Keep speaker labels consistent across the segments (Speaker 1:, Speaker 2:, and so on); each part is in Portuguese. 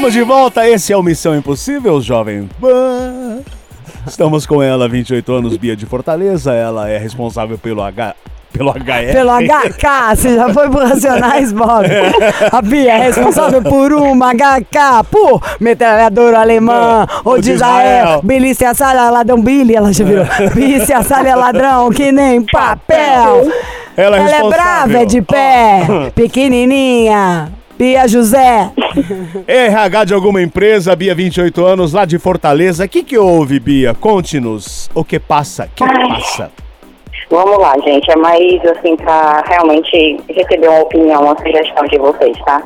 Speaker 1: Estamos de volta, esse é o Missão Impossível, jovem. Pan. Estamos com ela, 28 anos, Bia de Fortaleza. Ela é responsável pelo H. Pelo HR.
Speaker 2: Pelo HK, você já foi pro Racionais, Bob. A Bia é responsável por uma HK, por metralhadora alemã, ou
Speaker 1: Ou
Speaker 2: de Israel,
Speaker 1: Israel.
Speaker 2: Billy a Salha ladrão, Billy, ela já virou. Billy a Salha ladrão, que nem papel.
Speaker 1: Ela é
Speaker 2: Ela é brava, é de pé, pequenininha. Bia José.
Speaker 1: RH de alguma empresa, Bia, 28 anos, lá de Fortaleza. O que, que houve, Bia? Conte-nos o que passa. O que passa?
Speaker 3: Vamos lá, gente. É mais assim pra realmente receber uma opinião, uma sugestão de vocês, tá?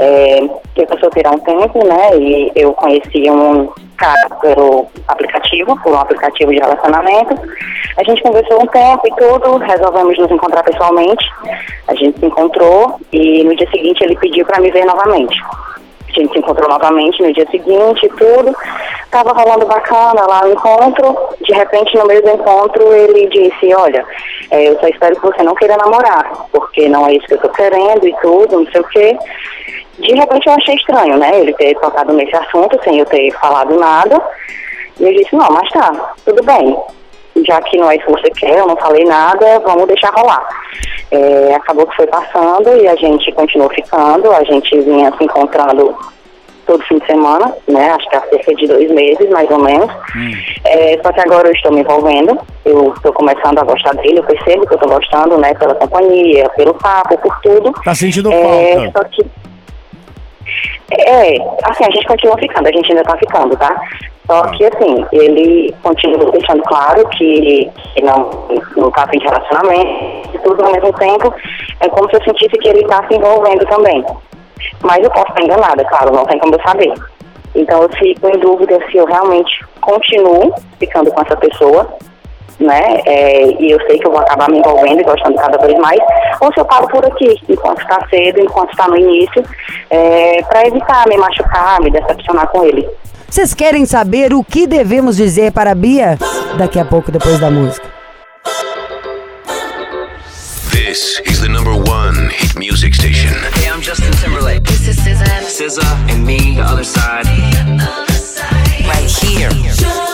Speaker 3: É, eu sou solteira há um tempo, né? E eu conheci um cara pelo aplicativo, por um aplicativo de relacionamento. A gente conversou um tempo e tudo, resolvemos nos encontrar pessoalmente. A gente se encontrou e no dia seguinte ele pediu para me ver novamente. A gente se encontrou novamente no dia seguinte e tudo. Tava rolando bacana lá o encontro. De repente, no meio do encontro, ele disse, olha, é, eu só espero que você não queira namorar, porque não é isso que eu tô querendo e tudo, não sei o quê. De repente eu achei estranho, né? Ele ter tocado nesse assunto sem eu ter falado nada. E eu disse, não, mas tá, tudo bem. Já que não é isso que você quer, eu não falei nada, vamos deixar rolar. É, acabou que foi passando e a gente continuou ficando, a gente vinha se encontrando todo fim de semana, né? Acho que há cerca de dois meses, mais ou menos. É, só que agora eu estou me envolvendo, eu estou começando a gostar dele, eu percebo que eu estou gostando, né? Pela companhia, pelo papo, por tudo.
Speaker 1: Tá sentindo
Speaker 3: É,
Speaker 1: falta.
Speaker 3: só que. É, assim, a gente continua ficando, a gente ainda tá ficando, tá? Só que, assim, ele continua deixando claro que, não, tá afim de relacionamento e tudo ao mesmo tempo. É como se eu sentisse que ele tá se envolvendo também. Mas eu posso estar enganada, claro, não tem como eu saber. Então eu fico em dúvida se eu realmente continuo ficando com essa pessoa, né? É, e eu sei que eu vou acabar me envolvendo e gostando cada vez mais, ou se eu paro por aqui, enquanto está cedo, enquanto está no início, é, para evitar me machucar, me decepcionar com ele.
Speaker 2: Vocês querem saber o que devemos dizer para a Bia? Daqui a pouco, depois da música.
Speaker 4: This is the number one hit music station.
Speaker 5: Hey, I'm Justin Timberlake.
Speaker 6: This is SZA.
Speaker 5: SZA and me, the other side. Right here.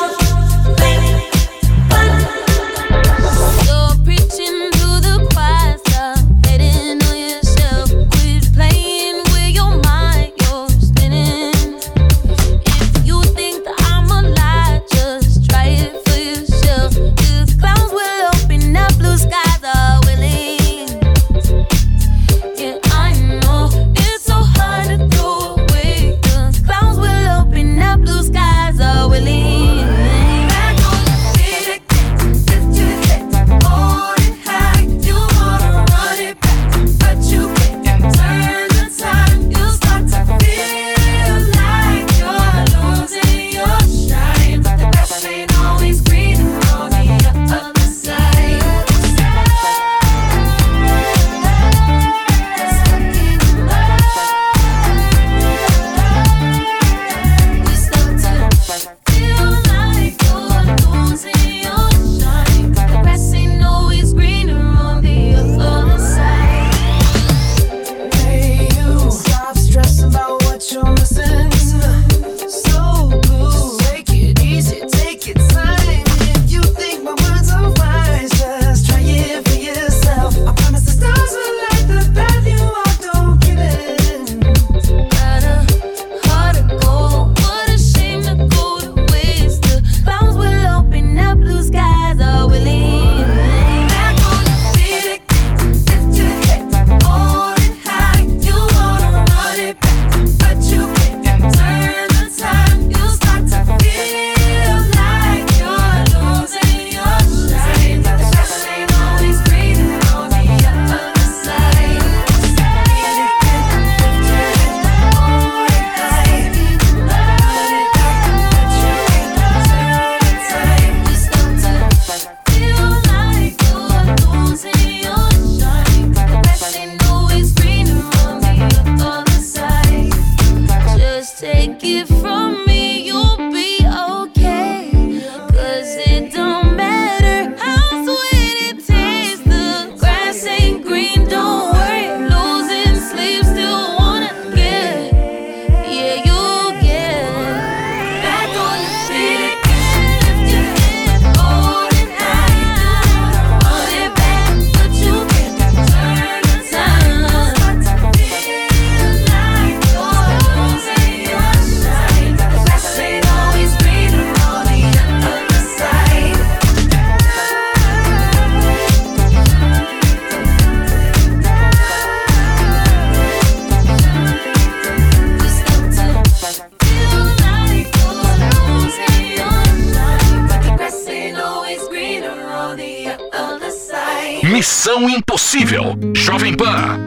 Speaker 4: Impossível. Jovem Pan.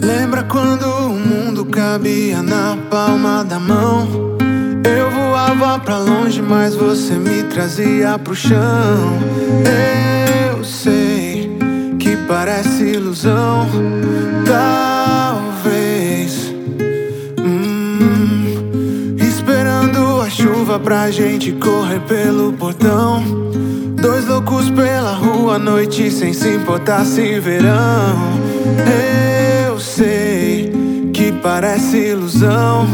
Speaker 7: Lembra quando o mundo cabia na palma da mão? Eu voava pra longe, mas você me trazia pro chão. Eu sei que parece ilusão, talvez. A chuva pra gente correr pelo portão. Dois loucos pela rua à noite sem se importar se verão. Eu sei parece ilusão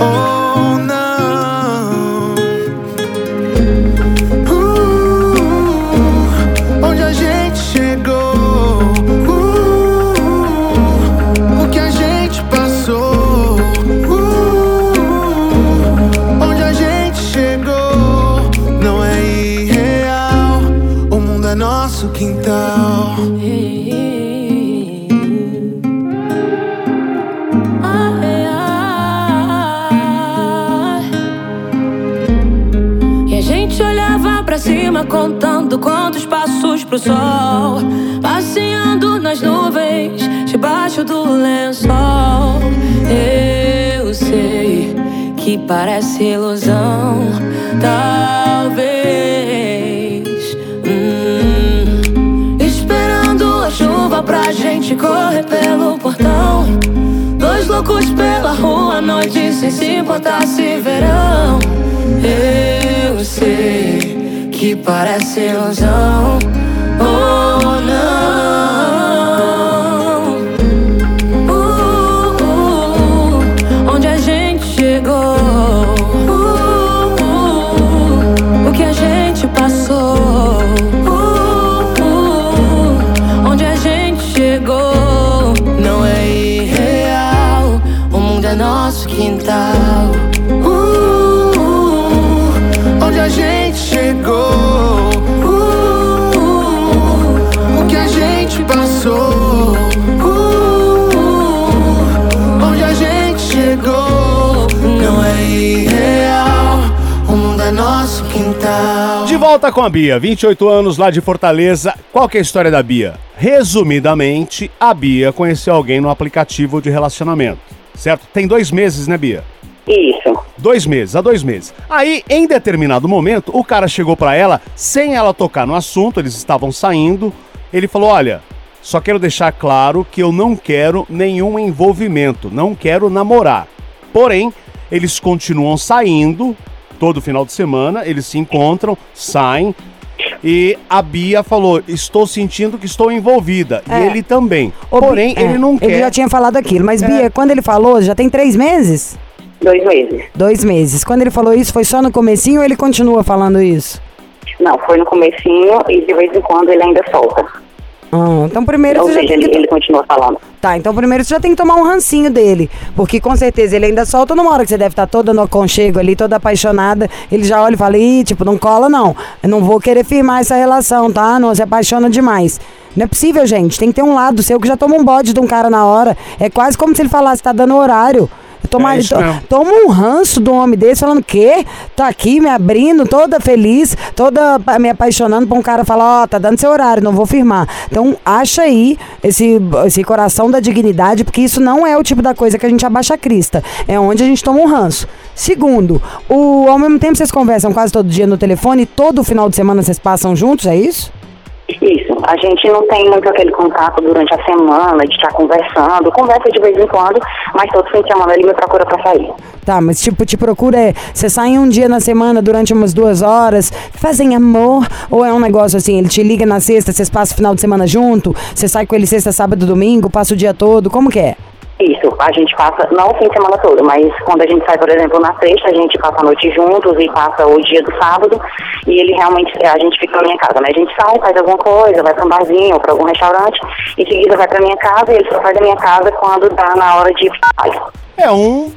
Speaker 7: ou que
Speaker 8: parece ilusão, talvez. Hum, Esperando a chuva pra gente correr pelo portão. Dois loucos pela rua à noite sem se importar se verão. Eu sei que parece ilusão
Speaker 1: De volta com a Bia, 28 anos lá de Fortaleza. Qual que é a história da Bia? Resumidamente, a Bia conheceu alguém no aplicativo de relacionamento, certo? Tem dois meses, né, Bia?
Speaker 3: Isso.
Speaker 1: Dois meses, há dois meses. Aí, em determinado momento, o cara chegou pra ela, sem ela tocar no assunto, eles estavam saindo. Ele falou: Olha, só quero deixar claro que eu não quero nenhum envolvimento, não quero namorar. Porém, eles continuam saindo todo final de semana, eles se encontram, saem. E a Bia falou: Estou sentindo que estou envolvida.
Speaker 2: É.
Speaker 1: E ele também.
Speaker 2: Bi-
Speaker 1: Porém,
Speaker 2: é,
Speaker 1: ele não quer.
Speaker 2: Ele já tinha falado aquilo, mas
Speaker 1: É.
Speaker 2: Bia, quando ele falou, já tem três meses?
Speaker 3: Dois meses.
Speaker 2: Dois meses. Quando ele falou isso, foi só no comecinho ou ele continua falando isso?
Speaker 3: Não, foi no comecinho e de vez em quando ele ainda solta.
Speaker 2: Ah, então primeiro
Speaker 3: Ou
Speaker 2: você já tem
Speaker 3: ele,
Speaker 2: que...
Speaker 3: ele continua falando.
Speaker 2: Tá, então primeiro você já tem que tomar um rancinho dele. Porque com certeza ele ainda solta numa hora que você deve estar toda no aconchego ali, toda apaixonada. Ele já olha e fala, ih, tipo, não cola não. Eu não vou querer firmar essa relação, tá? Não se apaixona demais. Não é possível, gente. Tem que ter um lado seu que já toma um bode de um cara na hora. É quase como se ele falasse, tá dando horário. Toma,
Speaker 1: É
Speaker 2: to- toma um ranço do homem desse falando que tá aqui me abrindo, toda feliz, toda me apaixonando pra um cara falar, ó, tá dando seu horário, não vou firmar. Então, acha aí esse, esse coração da dignidade, porque isso não é o tipo da coisa que a gente abaixa a crista. É onde a gente toma um ranço. Segundo, o, ao mesmo tempo vocês conversam quase todo dia no telefone e todo final de semana vocês passam juntos, é isso?
Speaker 3: Isso. A gente não tem muito aquele contato durante a semana de estar conversando. Conversa de vez em quando, mas todo fim de semana ele me procura pra sair.
Speaker 2: Tá, mas tipo, te procura é. Você sai um dia na semana durante umas duas horas, fazem amor? Ou é um negócio assim, ele te liga na sexta, vocês passam o final de semana junto? Você sai com ele sexta, sábado, domingo, passa o dia todo? Como que é?
Speaker 3: Isso, a gente passa, não o fim de semana todo, mas quando a gente sai, por exemplo, na sexta, a gente passa a noite juntos e passa o dia do sábado e ele realmente, a gente fica na minha casa, né? A gente sai, faz alguma coisa, vai pra um barzinho ou pra algum restaurante, em seguida vai pra minha casa e ele só sai da minha casa quando dá na hora de ficar.
Speaker 1: É um.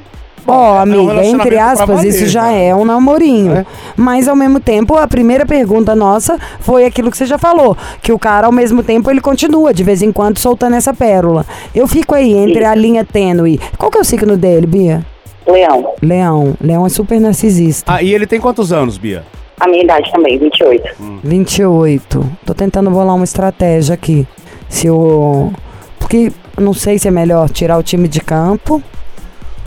Speaker 2: Ó,
Speaker 1: é um
Speaker 2: amiga,
Speaker 1: relacionamento
Speaker 2: entre
Speaker 1: pra
Speaker 2: aspas,
Speaker 1: valer,
Speaker 2: isso já
Speaker 1: né?
Speaker 2: é um namorinho.
Speaker 1: É.
Speaker 2: Mas ao mesmo tempo, a primeira pergunta nossa foi aquilo que você já falou, que o cara ao mesmo tempo ele continua de vez em quando soltando essa pérola. Eu fico aí entre a linha tênue. Qual que é o signo dele, Bia?
Speaker 3: Leão,
Speaker 2: Leão. Leão é super narcisista.
Speaker 1: Ah, e ele tem quantos anos, Bia?
Speaker 3: a minha idade também, 28.
Speaker 2: 28. Tô tentando bolar uma estratégia aqui. Se o. Porque eu não sei se é melhor tirar o time de campo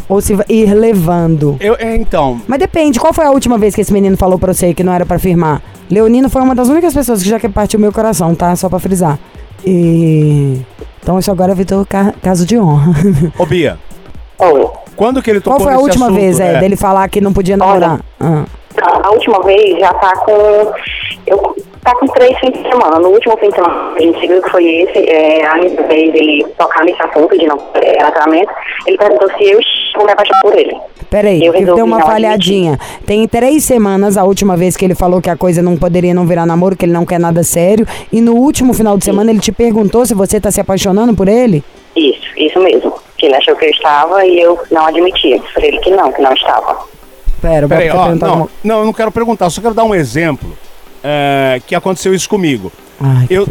Speaker 2: ou se ir levando.
Speaker 1: Eu, é, então,
Speaker 2: Mas depende, qual foi a última vez que esse menino falou pra você que não era pra firmar? Leonino foi uma das únicas pessoas que já que partiu meu coração, tá? Só pra frisar. E. Então isso agora virou ca caso de honra.
Speaker 1: ô Bia,
Speaker 3: Oh,
Speaker 1: quando que ele tocou
Speaker 2: Qual foi a última
Speaker 1: assunto?
Speaker 2: vez, é, dele falar que não podia namorar? Ah.
Speaker 3: a última vez já tá com. Eu, tá com três fins de semana. No último fim de semana que a gente seguiu, que foi esse, é, a minha vez ele tocar nesse assunto de não ter tratamento, ele perguntou se eu vou me apaixonar por ele.
Speaker 2: Peraí,
Speaker 3: Eu
Speaker 2: que
Speaker 3: resolvi
Speaker 2: deu uma
Speaker 3: não
Speaker 2: falhadinha. Tem três semanas, a última vez que ele falou que a coisa não poderia não virar namoro, que ele não quer nada sério. E no último final de semana ele te perguntou se você tá se apaixonando por ele?
Speaker 3: Isso, isso mesmo. Que ele achou que eu estava e eu não admitia. Disse pra ele que não, que não estava.
Speaker 2: Pera, o Bob
Speaker 1: Peraí,
Speaker 2: tá
Speaker 1: ó,
Speaker 2: perguntando
Speaker 1: não,
Speaker 2: alguma-
Speaker 1: não, eu não quero perguntar, só quero dar um exemplo é, que aconteceu isso comigo.
Speaker 2: Ai,
Speaker 1: Eu,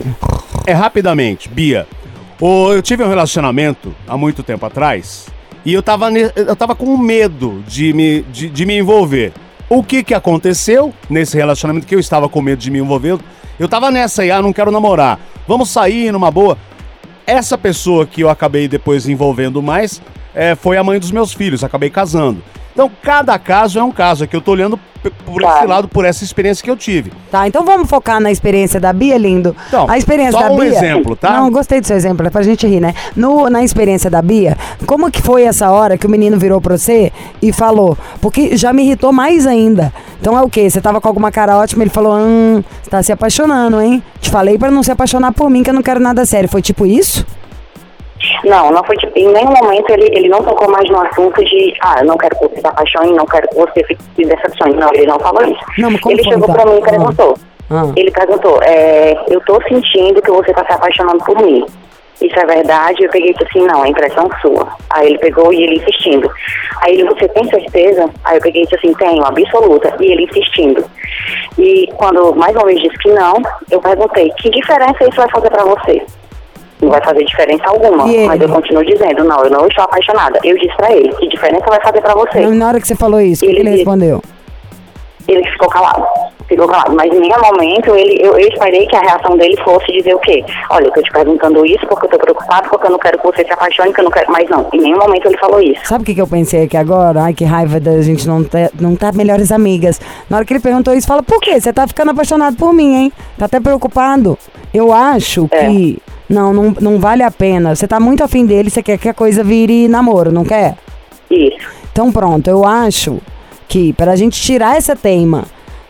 Speaker 1: é rapidamente, Bia. o- eu tive um relacionamento há muito tempo atrás e eu tava, eu tava com medo de me, de, de me envolver. O que que aconteceu nesse relacionamento que eu estava com medo de me envolver? Eu tava nessa aí, ah, não quero namorar. Vamos sair numa boa. Essa pessoa que eu acabei depois envolvendo mais é, foi a mãe dos meus filhos, acabei casando. Então, cada caso é um caso. Aqui eu tô olhando por esse lado, por essa experiência que eu tive.
Speaker 2: Tá, então vamos focar na experiência da Bia, lindo.
Speaker 1: Então,
Speaker 2: a experiência
Speaker 1: só
Speaker 2: da
Speaker 1: um
Speaker 2: Bia.
Speaker 1: exemplo, tá?
Speaker 2: Não, gostei do seu exemplo, é pra gente rir, né? No, na experiência da Bia, como que foi essa hora que o menino virou pra você e falou? Porque já me irritou mais ainda. Então é o quê? Você tava com alguma cara ótima, ele falou: hum, você tá se apaixonando, hein? Te falei pra não se apaixonar por mim, que eu não quero nada sério. Foi tipo isso?
Speaker 3: Não, não foi tipo, em nenhum momento ele, ele não tocou mais no assunto de, ah, eu não quero que você se apaixone, não quero que você fique se decepcione. Não, ele não falou isso.
Speaker 2: Não,
Speaker 3: ele chegou pra mim e perguntou.
Speaker 2: Ah.
Speaker 3: Ele perguntou, é, eu tô sentindo que você tá se apaixonando por mim. Isso é verdade? Eu peguei e disse assim, não, é impressão sua. Aí ele pegou e ele insistindo. Aí ele, você tem certeza? Aí eu peguei e disse assim, tenho, absoluta. E ele insistindo. E quando mais uma vez disse que não, eu perguntei, que diferença isso vai fazer pra você? Não vai fazer diferença alguma. Mas eu continuo dizendo, não, eu não estou apaixonada. Eu disse pra ele, que diferença vai fazer pra você?
Speaker 2: Na hora que você falou isso, o que,
Speaker 3: Ele
Speaker 2: ele respondeu?
Speaker 3: Ele ficou calado. Ficou calado. Mas em nenhum momento ele, eu, eu esperei que a reação dele fosse dizer o quê? Olha, eu tô te perguntando isso porque eu tô preocupado, porque eu não quero que você se apaixone, que eu não quero. Mas não, em nenhum momento ele falou isso.
Speaker 2: Sabe o que, que eu pensei aqui agora? Ai, que raiva da gente não tá, não tá melhores amigas. Na hora que ele perguntou isso, fala, por quê? Você tá ficando apaixonado por mim, hein? Tá até preocupado. Eu acho
Speaker 3: É.
Speaker 2: que. Não, não, não vale a pena. Você tá muito afim dele, você quer que a coisa vire namoro, não quer?
Speaker 3: Isso.
Speaker 2: Então pronto, eu acho que pra gente tirar essa teima.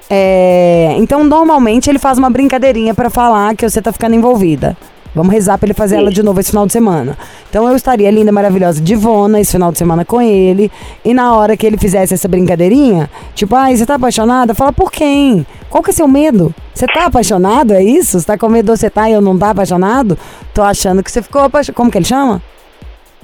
Speaker 2: é, Então, normalmente ele faz uma brincadeirinha pra falar que você tá ficando envolvida. Vamos rezar pra ele fazer ela de novo esse final de semana. Então eu estaria linda, maravilhosa, divona esse final de semana com ele. E na hora que ele fizesse essa brincadeirinha, tipo, ai, você tá apaixonada? Fala por quem? Qual que é seu medo? Você tá apaixonado? É isso? Você tá com medo você tá e eu não tá apaixonado? Tô achando que você ficou apaixonado. Como que ele chama?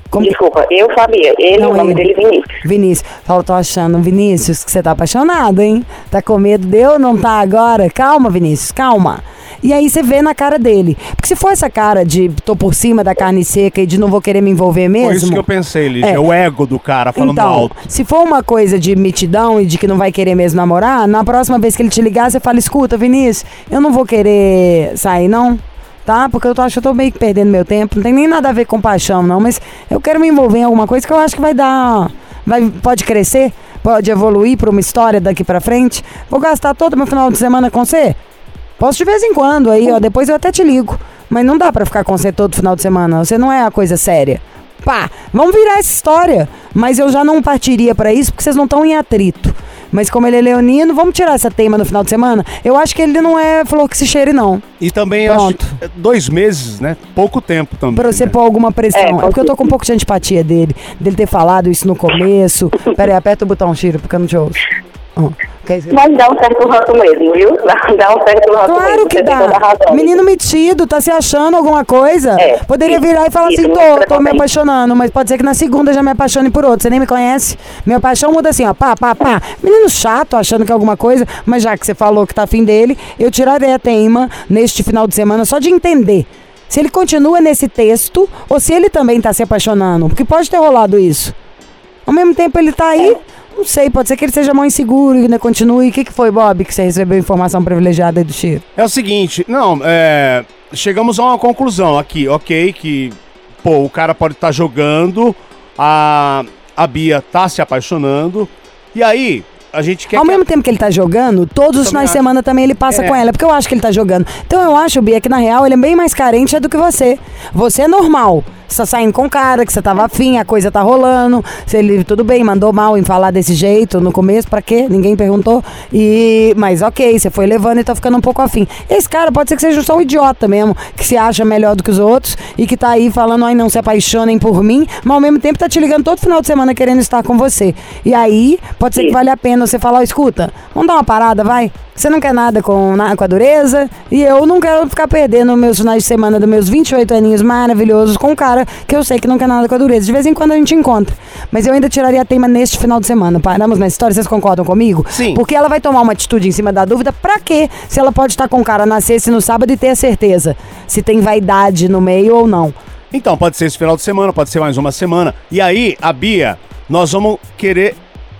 Speaker 2: Como
Speaker 3: Desculpa, eu sabia. Ele,
Speaker 2: Não,
Speaker 3: o nome
Speaker 2: ele.
Speaker 3: dele é Vinícius.
Speaker 2: Vinícius, fala, tô achando, Vinícius, que você tá apaixonado, hein? Tá com medo de eu não tá agora? Calma, Vinícius, calma. E aí você vê na cara dele. Porque se for essa cara de tô por cima da carne seca e de não vou querer me envolver mesmo.
Speaker 1: Foi isso que eu pensei, Lígia.
Speaker 2: É.
Speaker 1: É. O ego do cara falando
Speaker 2: então,
Speaker 1: alto.
Speaker 2: se for uma coisa de mitidão e de que não vai querer mesmo namorar, na próxima vez que ele te ligar, você fala: escuta, Vinícius, eu não vou querer sair, não. Tá? Porque eu tô, acho que eu tô meio que perdendo meu tempo. Não tem nem nada a ver com paixão, não. Mas eu quero me envolver em alguma coisa que eu acho que vai dar. Vai, pode crescer, pode evoluir pra uma história daqui pra frente. Vou gastar todo meu final de semana com você? Posso de vez em quando aí, ó. Depois eu até te ligo. Mas não dá pra ficar com você todo final de semana. Você não é a coisa séria. Pá, vamos virar essa história. Mas eu já não partiria pra isso porque vocês não estão em atrito. Mas como ele é leonino, vamos tirar essa teima no final de semana? Eu acho que ele não é flor que se cheire, não.
Speaker 1: E também acho
Speaker 2: Pronto.
Speaker 1: é, dois meses, né? Pouco tempo também.
Speaker 2: Pra você
Speaker 1: né?
Speaker 2: pôr alguma pressão.
Speaker 3: É,
Speaker 2: É, porque eu tô com um pouco de antipatia dele. Dele ter falado isso no começo. Pera aí, aperta o botão, Chiro, porque eu não te ouço. Ó, quer dizer-
Speaker 3: Mas dá um certo ranço mesmo, viu? Dá, um certo ranço mesmo.
Speaker 2: Claro que
Speaker 3: toda a
Speaker 2: dá. Menino metido, tá se achando alguma coisa?
Speaker 3: É.
Speaker 2: Poderia
Speaker 3: Isso,
Speaker 2: virar e falar
Speaker 3: isso,
Speaker 2: assim, tô, tô me apaixonando, mas pode ser que na segunda já me apaixone por outro. Você nem me conhece. Minha paixão muda assim, ó, pá, pá, pá. Menino chato, achando que é alguma coisa, mas já que você falou que tá afim dele, eu tirarei a teima neste final de semana só de entender. Se ele continua nesse texto ou se ele também tá se apaixonando. Porque pode ter rolado isso. Ao mesmo tempo ele tá aí, não sei, pode ser que ele seja mal inseguro e ainda continue. O que, que foi, Bob, que você recebeu informação privilegiada aí do Chiro?
Speaker 1: É o seguinte, não, é, chegamos a uma conclusão aqui, ok, que, pô, o cara pode estar jogando, a, a Bia tá se apaixonando, e aí, a gente quer
Speaker 2: Ao
Speaker 1: que...
Speaker 2: mesmo tempo que ele tá jogando, todos os finais de semana também ele passa
Speaker 1: É.
Speaker 2: com ela, porque eu acho que ele tá jogando. Então eu acho, Bia, que na real ele é bem mais carente do que você. Você é normal. Você tá saindo com o cara, que você tava afim, a coisa tá rolando. Se ele, tudo bem, mandou mal em falar desse jeito no começo, pra quê? Ninguém perguntou. E, mas ok, você foi levando e tá ficando um pouco afim. Esse cara pode ser que seja só um idiota mesmo, que se acha melhor do que os outros e que tá aí falando, ai, não se apaixonem por mim, mas ao mesmo tempo tá te ligando todo final de semana querendo estar com você. E aí, pode ser que vale a pena você falar, escuta, vamos dar uma parada, vai? Você não quer nada com, na- com a dureza e eu não quero ficar perdendo meus finais de semana dos meus 28 aninhos maravilhosos com um cara que eu sei que não quer nada com a dureza. De vez em quando a gente encontra. Mas eu ainda tiraria a tema neste final de semana. Paramos na história, vocês concordam comigo?
Speaker 1: Sim.
Speaker 2: Porque ela vai tomar uma atitude em cima da dúvida, pra quê? Se ela pode estar com o cara na sexta e no sábado e ter a certeza se tem vaidade no meio ou não.
Speaker 1: Então, pode ser esse final de semana, pode ser mais uma semana. E aí, a Bia, nós vamos querer.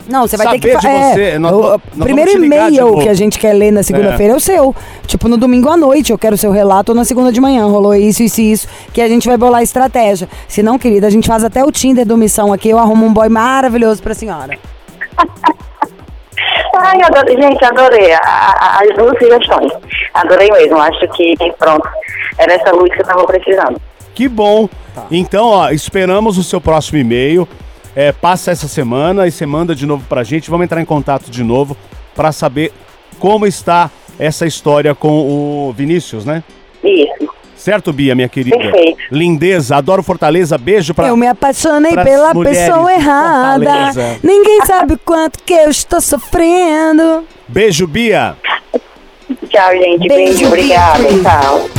Speaker 2: Não, você vai ter
Speaker 1: Saber
Speaker 2: que
Speaker 1: de
Speaker 2: fa-
Speaker 1: você,
Speaker 2: é,
Speaker 1: nós
Speaker 2: o-
Speaker 1: nós
Speaker 2: primeiro e-mail que a gente quer ler na segunda-feira é. o seu. Tipo, no domingo à noite, eu quero o seu relato ou na segunda de manhã. Rolou isso, isso e isso. Que a gente vai bolar a estratégia. Se não, querida, a gente faz até o Tinder do Missão aqui. Eu arrumo um boy maravilhoso pra senhora.
Speaker 3: Ai, adorei, gente, adorei as duas sugestões. Adorei mesmo, acho que pronto, era essa luz que eu tava precisando.
Speaker 1: Que bom. Então, ó, esperamos o seu próximo e-mail. É, passa essa semana e você manda de novo pra gente. Vamos entrar em contato de novo pra saber como está essa história com o Vinícius, né?
Speaker 3: Isso.
Speaker 1: Certo, Bia, minha querida?
Speaker 3: Perfeito.
Speaker 1: Lindeza, adoro Fortaleza. Beijo pra.
Speaker 2: Eu me apaixonei pela pessoa errada.
Speaker 1: Fortaleza.
Speaker 2: Ninguém sabe o quanto que eu estou sofrendo.
Speaker 1: Beijo, Bia.
Speaker 3: Tchau, gente.
Speaker 2: Beijo,
Speaker 3: Beijo, obrigada. Tchau.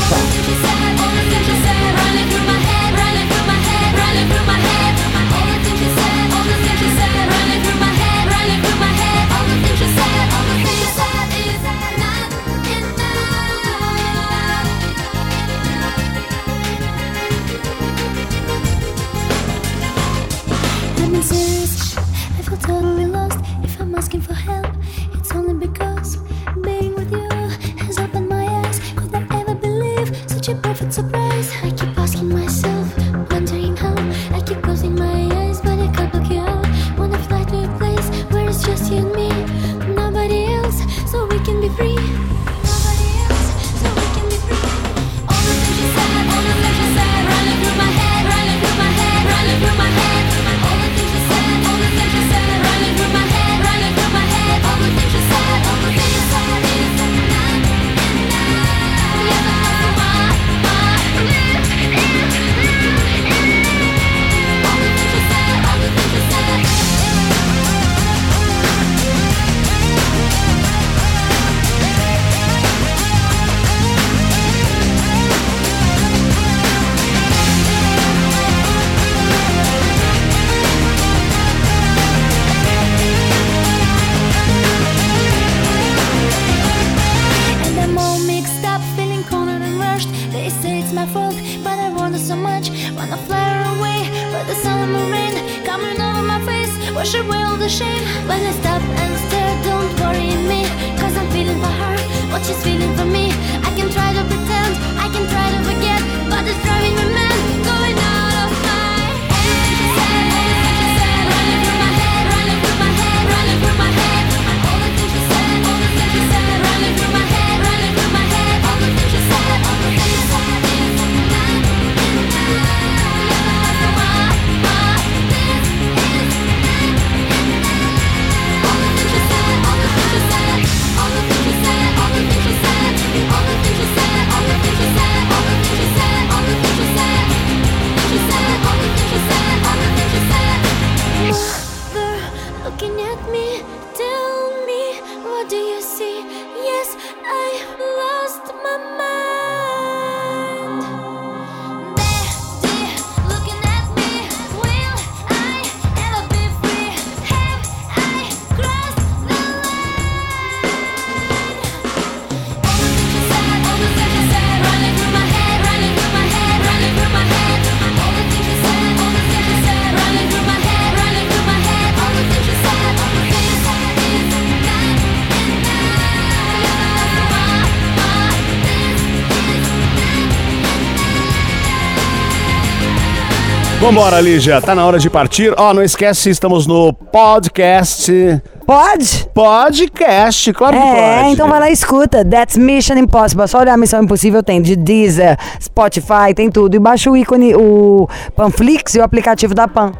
Speaker 6: Away all the shame. When I stop and stare, don't worry me, cause I'm feeling for her, what she's feeling for me. I can try to
Speaker 1: Vambora, Lígia. Tá na hora de partir. Ó, não esquece, estamos no podcast
Speaker 2: Pode?
Speaker 1: Podcast, claro que
Speaker 2: É,
Speaker 1: pode.
Speaker 2: então vai lá e escuta. That's Mission Impossible. É Só olhar a Missão Impossível tem de Deezer, Spotify, tem tudo. E baixa o ícone, o Panflix e o aplicativo da Pan.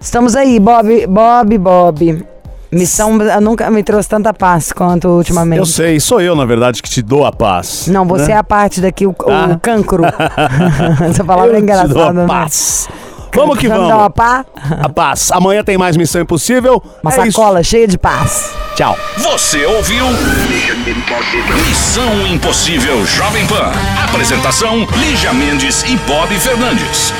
Speaker 2: Estamos aí, Bob, Bob, Bob. Missão nunca me trouxe tanta paz quanto ultimamente.
Speaker 1: Eu sei, sou eu, na verdade, que te dou a paz.
Speaker 2: Não, você
Speaker 1: né?
Speaker 2: é a parte daqui, o, o
Speaker 1: Ah.
Speaker 2: cancro. Essa palavra é
Speaker 1: Eu te dou
Speaker 2: engraçada.
Speaker 1: a
Speaker 2: né?
Speaker 1: paz. Vamos que vamos.
Speaker 2: uma pá,
Speaker 1: A paz. Amanhã tem mais Missão Impossível.
Speaker 2: uma
Speaker 1: É isso.
Speaker 2: sacola cheia de paz.
Speaker 1: Tchau.
Speaker 4: Você ouviu? Missão Impossível Jovem Pan. Apresentação: Lígia Mendes e Bob Fernandes.